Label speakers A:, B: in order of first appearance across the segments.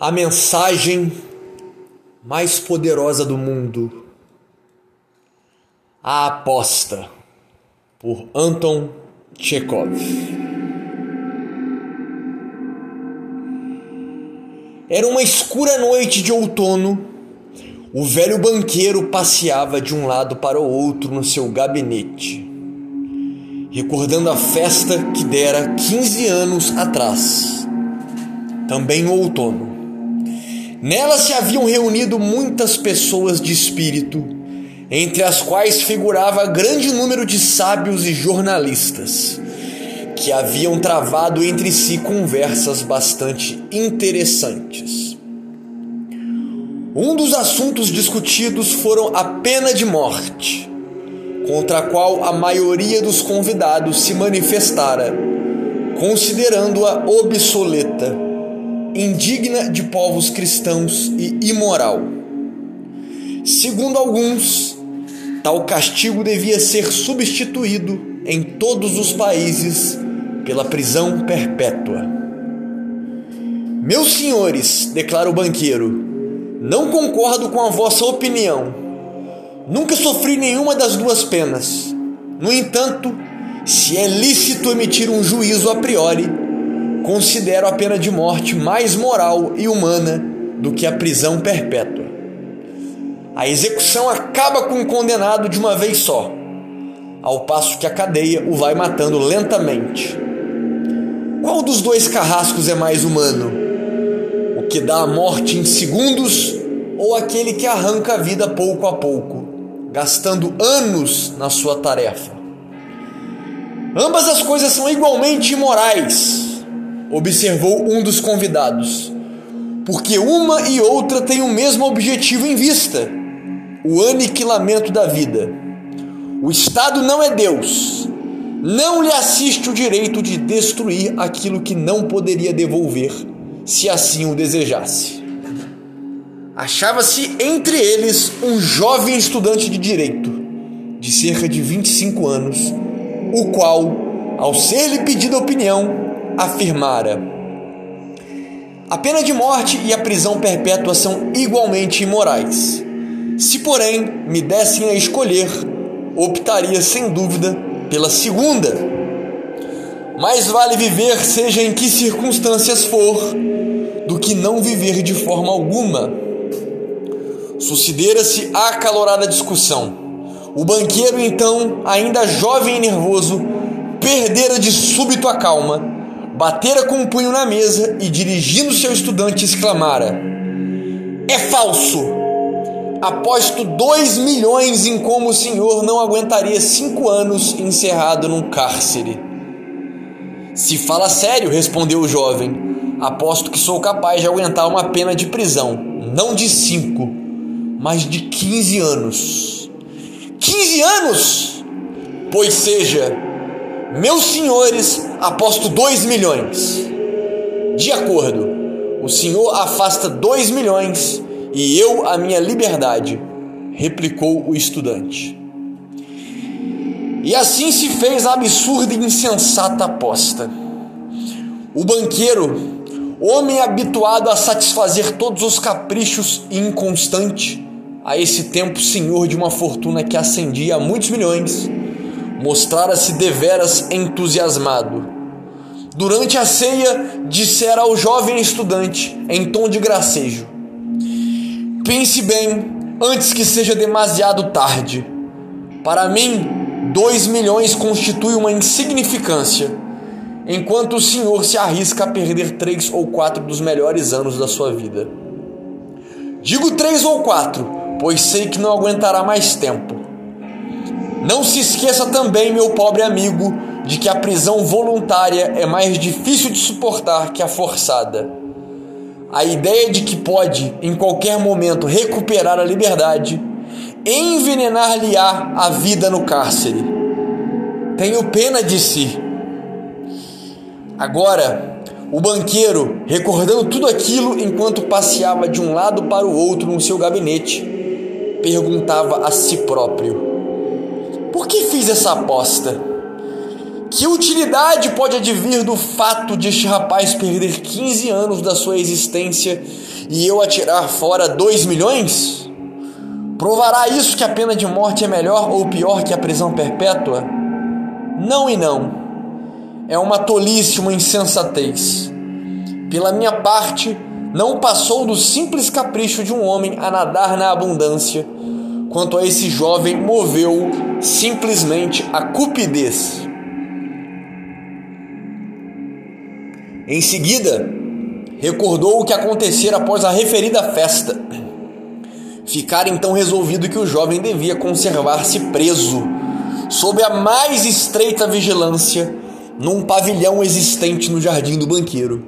A: a mensagem mais poderosa do mundo. A aposta por Anton Chekhov. Era uma escura noite de outono. O velho banqueiro passeava de um lado para o outro no seu gabinete, recordando a festa que dera 15 anos atrás, também no outono. Nela se haviam reunido muitas pessoas de espírito, entre as quais figurava grande número de sábios e jornalistas, que haviam travado entre si conversas bastante interessantes. Um dos assuntos discutidos foram a pena de morte, contra a qual a maioria dos convidados se manifestara, considerando-a obsoleta indigna de povos cristãos e imoral. Segundo alguns, tal castigo devia ser substituído em todos os países pela prisão perpétua. Meus senhores, declara o banqueiro, não concordo com a vossa opinião. Nunca sofri nenhuma das duas penas. No entanto, se é lícito emitir um juízo a priori, considero a pena de morte mais moral e humana do que a prisão perpétua. A execução acaba com o condenado de uma vez só, ao passo que a cadeia o vai matando lentamente. Qual dos dois carrascos é mais humano? O que dá a morte em segundos ou aquele que arranca a vida pouco a pouco, gastando anos na sua tarefa? Ambas as coisas são igualmente imorais observou um dos convidados, porque uma e outra têm o mesmo objetivo em vista: o aniquilamento da vida. O Estado não é Deus, não lhe assiste o direito de destruir aquilo que não poderia devolver, se assim o desejasse. Achava-se entre eles um jovem estudante de direito, de cerca de 25 anos, o qual, ao ser-lhe pedida opinião, afirmara: A pena de morte e a prisão perpétua são igualmente imorais. Se, porém, me dessem a escolher, optaria sem dúvida pela segunda. Mais vale viver, seja em que circunstâncias for, do que não viver de forma alguma. Sucedera-se acalorada discussão. O banqueiro, então, ainda jovem e nervoso, perdera de súbito a calma batera com o um punho na mesa e, dirigindo-se ao estudante, exclamara: É falso! Aposto dois milhões em como o senhor não aguentaria cinco anos encerrado num cárcere. Se fala sério, respondeu o jovem, aposto que sou capaz de aguentar uma pena de prisão, não de cinco, mas de quinze anos. Quinze anos? Pois seja, meus senhores, aposto dois milhões. De acordo, o senhor afasta dois milhões e eu a minha liberdade, replicou o estudante. E assim se fez a absurda e insensata aposta. O banqueiro, homem habituado a satisfazer todos os caprichos e inconstante, a esse tempo senhor de uma fortuna que ascendia a muitos milhões, mostrara-se deveras entusiasmado. Durante a ceia, dissera ao jovem estudante, em tom de gracejo: Pense bem antes que seja demasiado tarde. Para mim, dois milhões constitui uma insignificância, enquanto o senhor se arrisca a perder três ou quatro dos melhores anos da sua vida. Digo três ou quatro, pois sei que não aguentará mais tempo. Não se esqueça também, meu pobre amigo, de que a prisão voluntária é mais difícil de suportar que a forçada. A ideia de que pode, em qualquer momento, recuperar a liberdade, envenenar-lhe-á a vida no cárcere. Tenho pena de si. Agora, o banqueiro, recordando tudo aquilo enquanto passeava de um lado para o outro no seu gabinete, perguntava a si próprio: por que fiz essa aposta? Que utilidade pode advir do fato de este rapaz perder 15 anos da sua existência e eu atirar fora 2 milhões? Provará isso que a pena de morte é melhor ou pior que a prisão perpétua? Não e não. É uma tolice, uma insensatez. Pela minha parte, não passou do simples capricho de um homem a nadar na abundância, quanto a esse jovem moveu simplesmente a cupidez. Em seguida, recordou o que acontecera após a referida festa. Ficara então resolvido que o jovem devia conservar-se preso, sob a mais estreita vigilância, num pavilhão existente no jardim do banqueiro.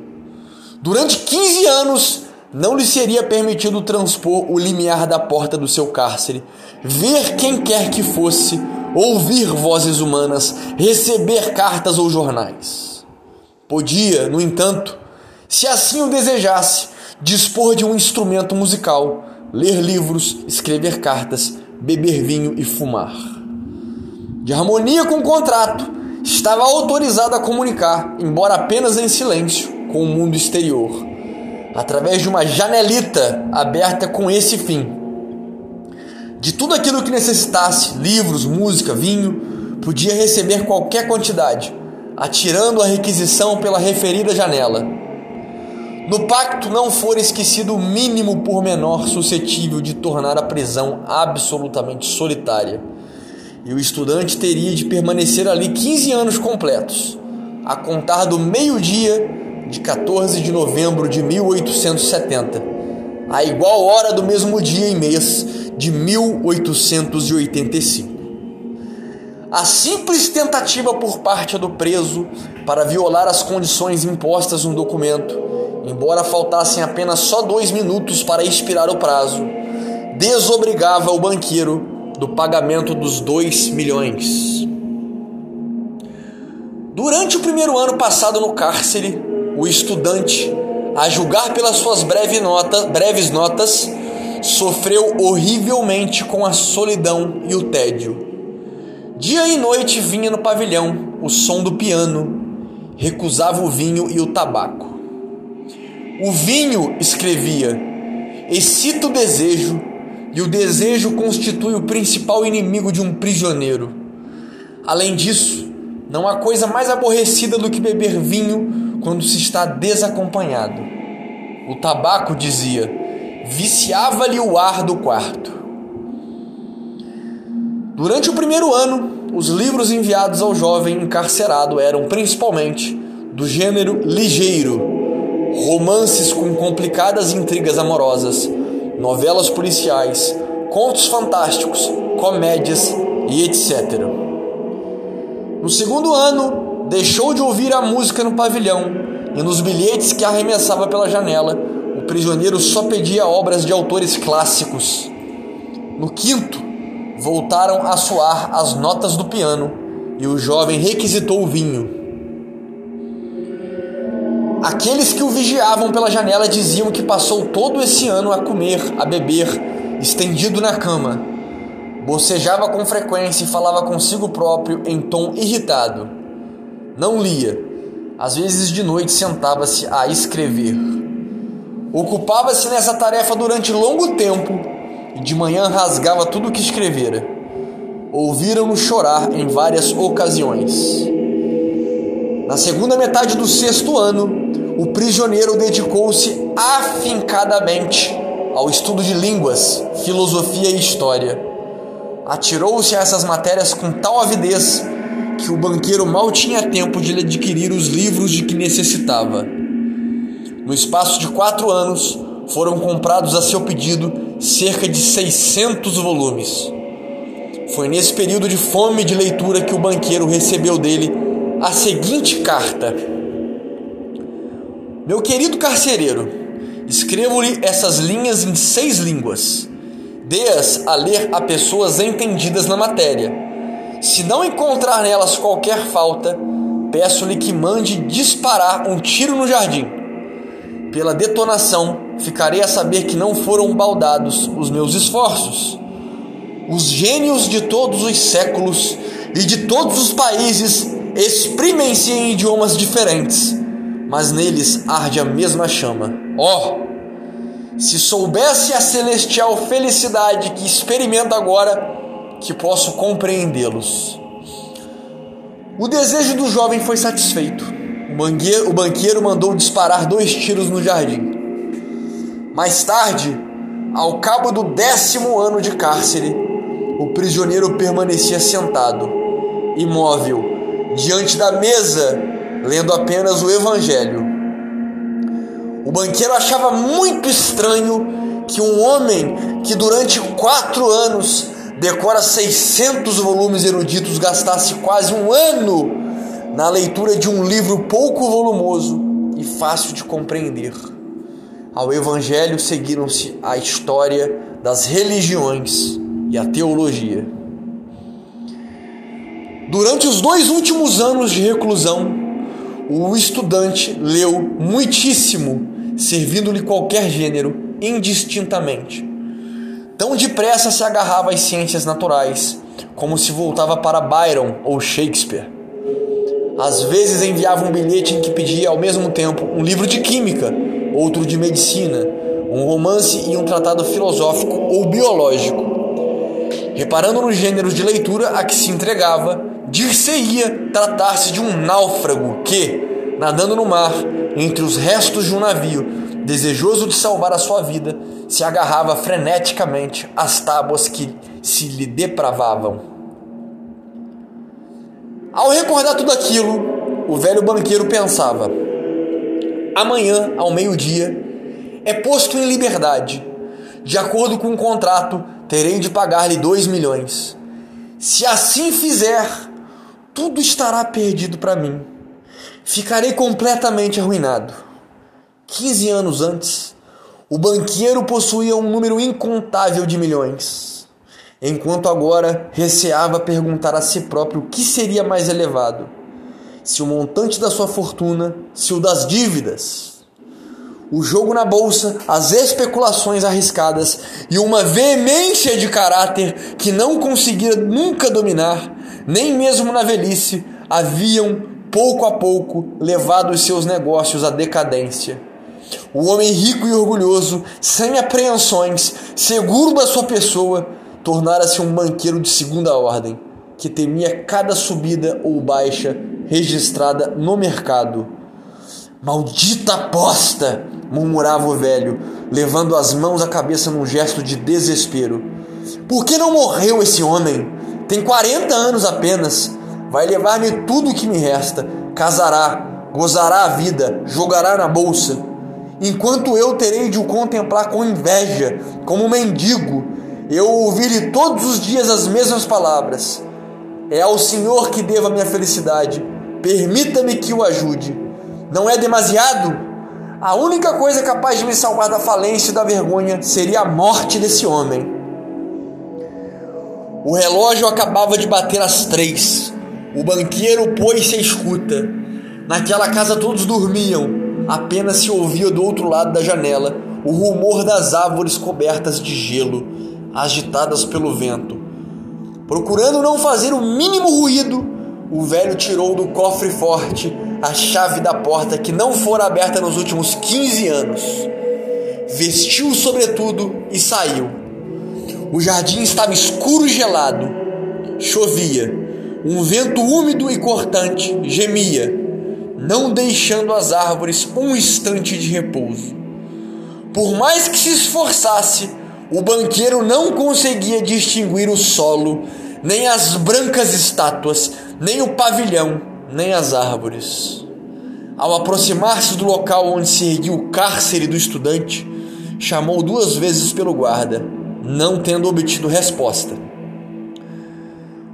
A: Durante 15 anos, não lhe seria permitido transpor o limiar da porta do seu cárcere, ver quem quer que fosse, ouvir vozes humanas, receber cartas ou jornais. Podia, no entanto, se assim o desejasse, dispor de um instrumento musical, ler livros, escrever cartas, beber vinho e fumar. De harmonia com o contrato, estava autorizado a comunicar, embora apenas em silêncio, com o mundo exterior, através de uma janelita aberta com esse fim. De tudo aquilo que necessitasse, livros, música, vinho, podia receber qualquer quantidade, atirando a requisição pela referida janela. No pacto não for esquecido o mínimo pormenor suscetível de tornar a prisão absolutamente solitária, e o estudante teria de permanecer ali 15 anos completos, a contar do meio-dia de 14 de novembro de 1870, a igual hora do mesmo dia e mês de 1885. A simples tentativa por parte do preso para violar as condições impostas no documento, embora faltassem apenas só dois minutos para expirar o prazo, desobrigava o banqueiro do pagamento dos dois milhões. Durante o primeiro ano passado no cárcere, o estudante, a julgar pelas suas breve nota, breves notas, sofreu horrivelmente com a solidão e o tédio. Dia e noite vinha no pavilhão o som do piano, recusava o vinho e o tabaco. O vinho, escrevia, excita o desejo, e o desejo constitui o principal inimigo de um prisioneiro. Além disso, não há coisa mais aborrecida do que beber vinho quando se está desacompanhado. O tabaco, dizia, viciava-lhe o ar do quarto. Durante o primeiro ano, os livros enviados ao jovem encarcerado eram principalmente do gênero ligeiro, romances com complicadas intrigas amorosas, novelas policiais, contos fantásticos, comédias e etc. No segundo ano, deixou de ouvir a música no pavilhão e nos bilhetes que arremessava pela janela, o prisioneiro só pedia obras de autores clássicos. No quinto, voltaram a soar as notas do piano e o jovem requisitou o vinho. Aqueles que o vigiavam pela janela diziam que passou todo esse ano a comer, a beber, estendido na cama. Bocejava com frequência e falava consigo próprio em tom irritado. Não lia. Às vezes de noite sentava-se a escrever. Ocupava-se nessa tarefa durante longo tempo e de manhã rasgava tudo o que escrevera. Ouviram-no chorar em várias ocasiões. Na segunda metade do sexto ano, o prisioneiro dedicou-se afincadamente ao estudo de línguas, filosofia e história. Atirou-se a essas matérias com tal avidez que o banqueiro mal tinha tempo de lhe adquirir os livros de que necessitava. No espaço de quatro anos, foram comprados a seu pedido cerca de 600 volumes. Foi nesse período de fome de leitura que o banqueiro recebeu dele a seguinte carta: Meu querido carcereiro, escrevo-lhe essas linhas em seis línguas. Dê-as a ler a pessoas entendidas na matéria. Se não encontrar nelas qualquer falta, peço-lhe que mande disparar um tiro no jardim pela detonação, ficarei a saber que não foram baldados os meus esforços. Os gênios de todos os séculos e de todos os países exprimem-se em idiomas diferentes, mas neles arde a mesma chama. Ó, oh, se soubesse a celestial felicidade que experimento agora, que posso compreendê-los. O desejo do jovem foi satisfeito. O banqueiro, o banqueiro mandou disparar dois tiros no jardim. Mais tarde, ao cabo do décimo ano de cárcere, o prisioneiro permanecia sentado, imóvel, diante da mesa, lendo apenas o Evangelho. O banqueiro achava muito estranho que um homem que durante quatro anos decora 600 volumes eruditos gastasse quase um ano na leitura de um livro pouco volumoso e fácil de compreender. Ao Evangelho seguiram-se a história das religiões e a teologia. Durante os dois últimos anos de reclusão, o estudante leu muitíssimo, servindo-lhe qualquer gênero, indistintamente. Tão depressa se agarrava às ciências naturais, como se voltava para Byron ou Shakespeare. Às vezes enviava um bilhete em que pedia ao mesmo tempo um livro de química, outro de medicina, um romance e um tratado filosófico ou biológico. Reparando nos gêneros de leitura a que se entregava, dir-se-ia tratar-se de um náufrago que, nadando no mar, entre os restos de um navio, desejoso de salvar a sua vida, se agarrava freneticamente às tábuas que se lhe depravavam. Ao recordar tudo aquilo, o velho banqueiro pensava: amanhã, ao meio-dia, é posto em liberdade. De acordo com o contrato, terei de pagar-lhe dois milhões. Se assim fizer, tudo estará perdido para mim. Ficarei completamente arruinado. Quinze anos antes, o banqueiro possuía um número incontável de milhões, enquanto agora receava perguntar a si próprio o que seria mais elevado: se o montante da sua fortuna, se o das dívidas. O jogo na bolsa, as especulações arriscadas e uma veemência de caráter que não conseguira nunca dominar nem mesmo na velhice, haviam pouco a pouco levado os seus negócios à decadência. O homem rico e orgulhoso, sem apreensões, seguro da sua pessoa, tornara-se um banqueiro de segunda ordem, que temia cada subida ou baixa registrada no mercado. Maldita aposta! murmurava o velho, levando as mãos à cabeça num gesto de desespero. Por que não morreu esse homem? Tem 40 anos apenas. Vai levar-me tudo o que me resta. Casará, gozará a vida, jogará na bolsa. Enquanto eu terei de o contemplar com inveja, como um mendigo, eu ouvir-lhe todos os dias as mesmas palavras. É ao Senhor que devo a minha felicidade. Permita-me que o ajude. Não é demasiado? A única coisa capaz de me salvar da falência e da vergonha seria a morte desse homem. O relógio acabava de bater às três. O banqueiro pôs-se à escuta. Naquela casa todos dormiam. Apenas se ouvia do outro lado da janela o rumor das árvores cobertas de gelo, agitadas pelo vento. Procurando não fazer o mínimo ruído, o velho tirou do cofre forte a chave da porta que não fora aberta nos últimos 15 anos. Vestiu sobretudo e saiu. O jardim estava escuro e gelado. Chovia. Um vento úmido e cortante gemia, não deixando as árvores um instante de repouso. Por mais que se esforçasse, o banqueiro não conseguia distinguir o solo, nem as brancas estátuas, nem o pavilhão, nem as árvores. Ao aproximar-se do local onde se erguia o cárcere do estudante, chamou duas vezes pelo guarda não tendo obtido resposta.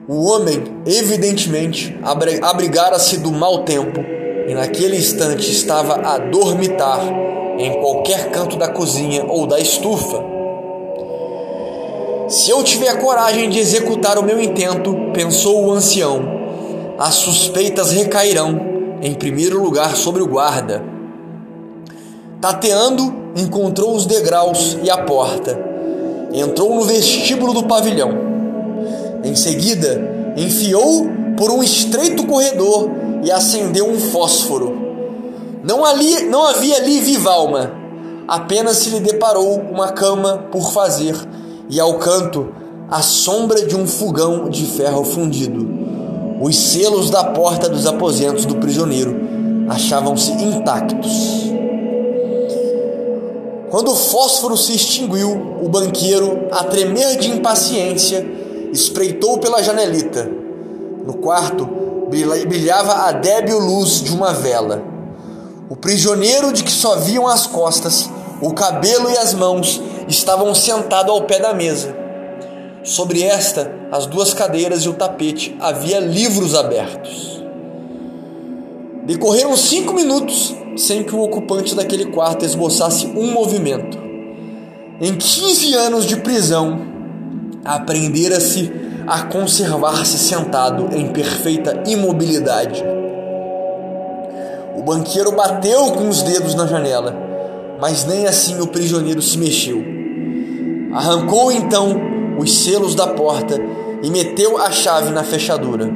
A: O homem, evidentemente, abrigara-se do mau tempo e naquele instante estava a dormitar em qualquer canto da cozinha ou da estufa. Se eu tiver coragem de executar o meu intento, pensou o ancião, as suspeitas recairão, em primeiro lugar, sobre o guarda. Tateando, encontrou os degraus e a porta entrou no vestíbulo do pavilhão. Em seguida, Enfiou por um estreito corredor e acendeu um fósforo. Não, ali, não havia ali viva alma, apenas se lhe deparou uma cama por fazer e ao canto a sombra de um fogão de ferro fundido. Os selos da porta dos aposentos do prisioneiro achavam-se intactos. Quando o fósforo se extinguiu, o banqueiro, a tremer de impaciência, espreitou pela janelita. No quarto brilhava a débil luz de uma vela. O prisioneiro de que só viam as costas, o cabelo e as mãos estavam sentado ao pé da mesa. Sobre esta, as duas cadeiras e o tapete havia livros abertos. Decorreram cinco minutos sem que o ocupante daquele quarto esboçasse um movimento. Em 15 anos de prisão, aprendera-se a conservar-se sentado em perfeita imobilidade. O banqueiro bateu com os dedos na janela, mas nem assim o prisioneiro se mexeu. Arrancou então os selos da porta e meteu a chave na fechadura.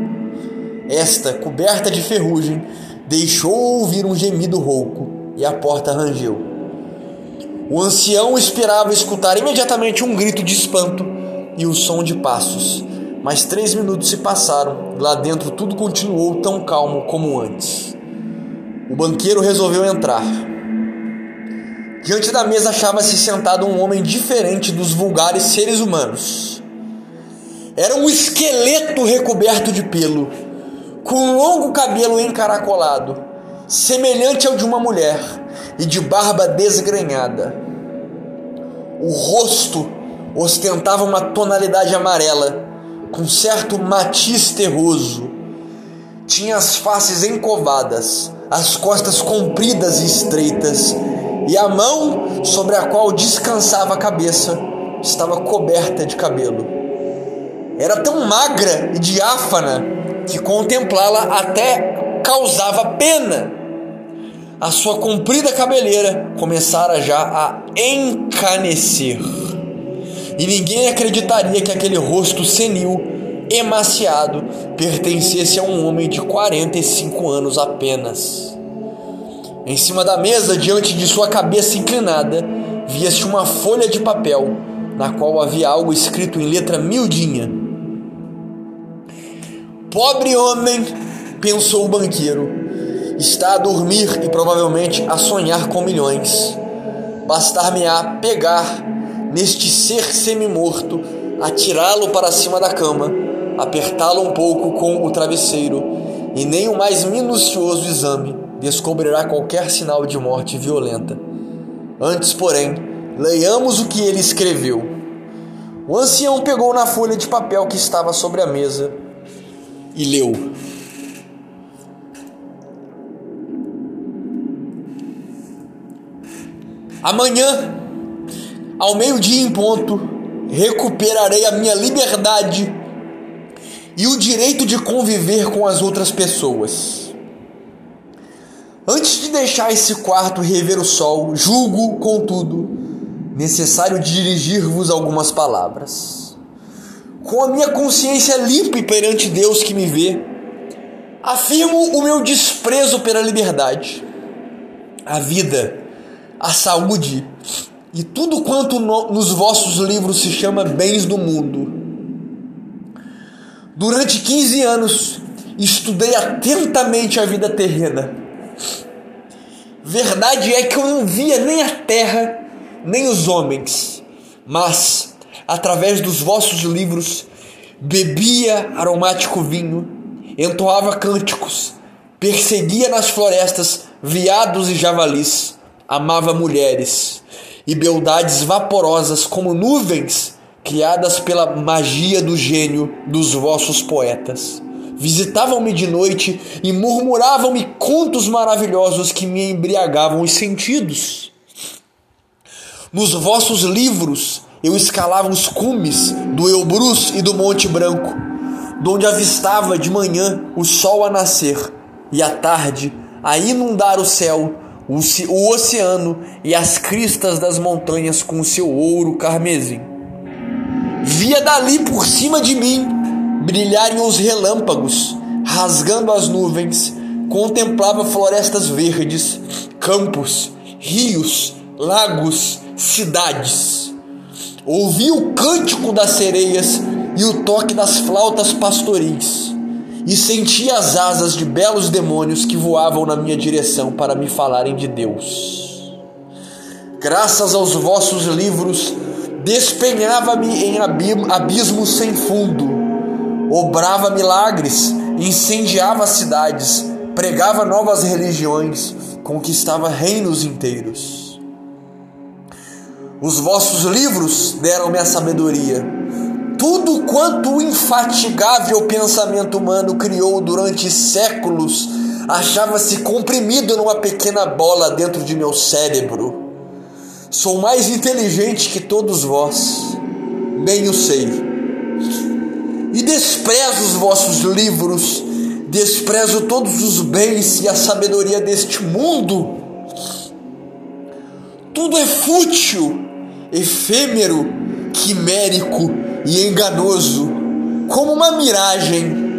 A: Esta, coberta de ferrugem, deixou ouvir um gemido rouco e a porta rangeu. O ancião esperava escutar imediatamente um grito de espanto e o som de passos, mas três minutos se passaram lá dentro tudo continuou tão calmo como antes. O banqueiro resolveu entrar. Diante da mesa achava-se sentado um homem diferente dos vulgares seres humanos. Era um esqueleto recoberto de pelo com longo cabelo encaracolado, semelhante ao de uma mulher, e de barba desgrenhada. O rosto ostentava uma tonalidade amarela, com certo matiz terroso. Tinha as faces encovadas, as costas compridas e estreitas, e a mão sobre a qual descansava a cabeça estava coberta de cabelo. Era tão magra e diáfana que contemplá-la até causava pena. A sua comprida cabeleira começara já a encanecer. E ninguém acreditaria que aquele rosto senil, emaciado, pertencesse a um homem de 45 anos apenas. Em cima da mesa, diante de sua cabeça inclinada, via-se uma folha de papel, na qual havia algo escrito em letra miudinha Pobre homem, pensou o banqueiro, está a dormir e provavelmente a sonhar com milhões. Bastar-me-á pegar neste ser semi-morto, atirá-lo para cima da cama, apertá-lo um pouco com o travesseiro, e nem o mais minucioso exame descobrirá qualquer sinal de morte violenta. Antes, porém, leiamos o que ele escreveu. O ancião pegou na folha de papel que estava sobre a mesa e leu. Amanhã, ao meio-dia em ponto, recuperarei a minha liberdade e o direito de conviver com as outras pessoas. Antes de deixar esse quarto rever o sol, julgo, contudo, necessário dirigir-vos algumas palavras com a minha consciência limpa perante Deus que me vê, afirmo o meu desprezo pela liberdade, a vida, a saúde e tudo quanto no, nos vossos livros se chama bens do mundo. Durante 15 anos estudei atentamente a vida terrena. Verdade é que eu não via nem a terra, nem os homens, mas através dos vossos livros, bebia aromático vinho, entoava cânticos, perseguia nas florestas veados e javalis, amava mulheres e beldades vaporosas como nuvens criadas pela magia do gênio dos vossos poetas. Visitavam-me de noite e murmuravam-me contos maravilhosos que me embriagavam os sentidos. Nos vossos livros eu escalava os cumes do Elbrus e do Monte Branco, donde avistava de manhã o sol a nascer e à tarde a inundar o céu, o oceano e as cristas das montanhas com seu ouro carmesim. Via dali por cima de mim brilharem os relâmpagos, rasgando as nuvens, contemplava florestas verdes, campos, rios, lagos, cidades. Ouvi o cântico das sereias e o toque das flautas pastoris, e senti as asas de belos demônios que voavam na minha direção para me falarem de Deus. Graças aos vossos livros, despenhava-me em abismos sem fundo, obrava milagres, incendiava cidades, pregava novas religiões, conquistava reinos inteiros. Os vossos livros deram-me a sabedoria. Tudo quanto o infatigável pensamento humano criou durante séculos achava-se comprimido numa pequena bola dentro de meu cérebro. Sou mais inteligente que todos vós, bem o sei. E desprezo os vossos livros, desprezo todos os bens e a sabedoria deste mundo. Tudo é fútil, efêmero, quimérico e enganoso, como uma miragem.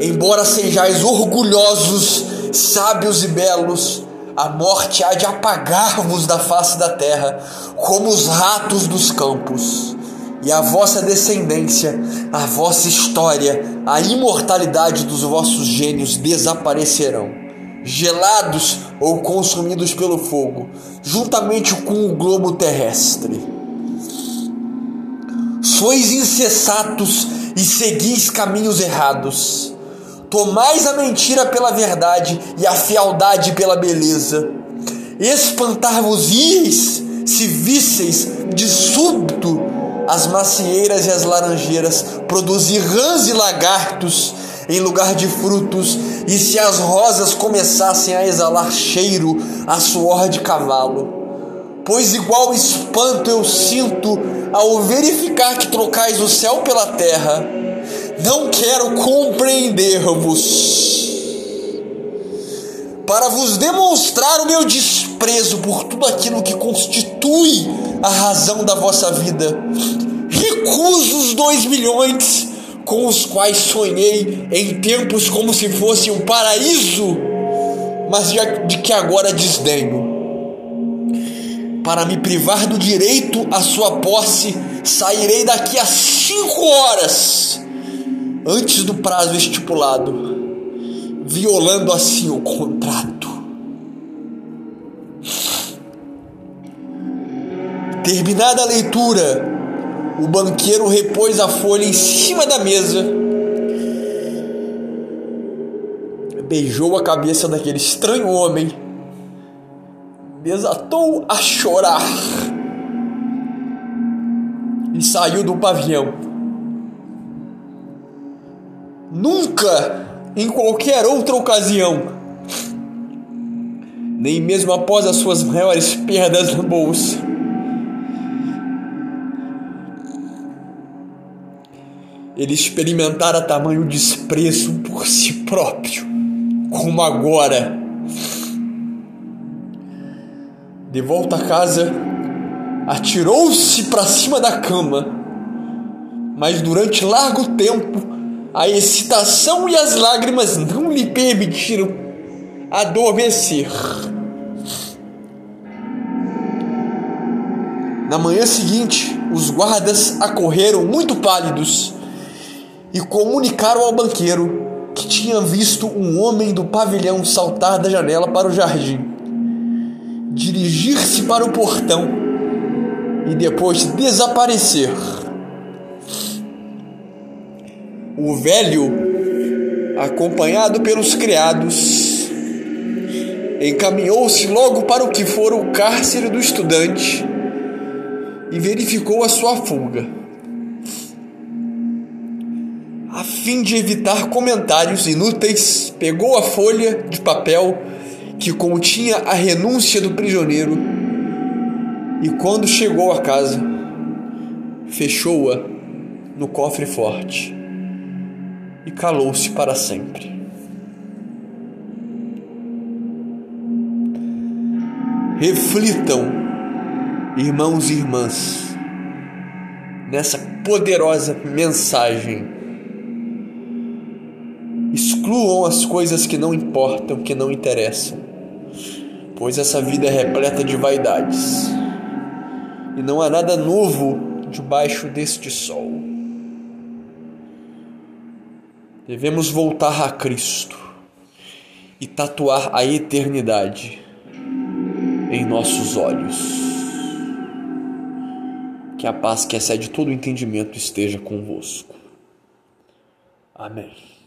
A: Embora sejais orgulhosos, sábios e belos, a morte há de apagar-vos da face da terra, como os ratos dos campos. E a vossa descendência, a vossa história, a imortalidade dos vossos gênios desaparecerão, gelados ou consumidos pelo fogo, juntamente com o globo terrestre. Sois insensatos e seguis caminhos errados Tomais a mentira pela verdade e a fialdade pela beleza. Espantar-vos-ieis se visseis de súbito as macieiras e as laranjeiras produzir rãs e lagartos em lugar de frutos, e se as rosas começassem a exalar cheiro a suor de cavalo. Pois igual espanto eu sinto ao verificar que trocais o céu pela terra não quero compreender-vos. Para vos demonstrar o meu desprezo por tudo aquilo que constitui a razão da vossa vida, recuso os dois milhões com os quais sonhei em tempos como se fosse um paraíso, mas de que agora desdenho. Para me privar do direito à sua posse, sairei daqui a cinco horas antes do prazo estipulado, violando assim o contrato. Terminada a leitura, o banqueiro repôs a folha em cima da mesa, beijou a cabeça daquele estranho homem, desatou a chorar e saiu do pavilhão. Nunca, em qualquer outra ocasião, nem mesmo após as suas maiores perdas na bolsa. Ele experimentara tamanho desprezo por si próprio, como agora. De volta a casa, atirou-se para cima da cama, mas durante largo tempo a excitação e as lágrimas não lhe permitiram adormecer. Na manhã seguinte, os guardas acorreram muito pálidos e comunicaram ao banqueiro que tinha visto um homem do pavilhão saltar da janela para o jardim, dirigir-se para o portão e depois desaparecer. O velho, acompanhado pelos criados, encaminhou-se logo para o que fora o cárcere do estudante e verificou a sua fuga. A fim de evitar comentários inúteis, pegou a folha de papel que continha a renúncia do prisioneiro e, quando chegou a casa, fechou-a no cofre forte e calou-se para sempre. Reflitam, irmãos e irmãs, nessa poderosa mensagem. Excluam as coisas que não importam, que não interessam, pois essa vida é repleta de vaidades e não há nada novo debaixo deste sol. Devemos voltar a Cristo e tatuar a eternidade em nossos olhos. Que a paz que excede todo o entendimento esteja convosco. Amém.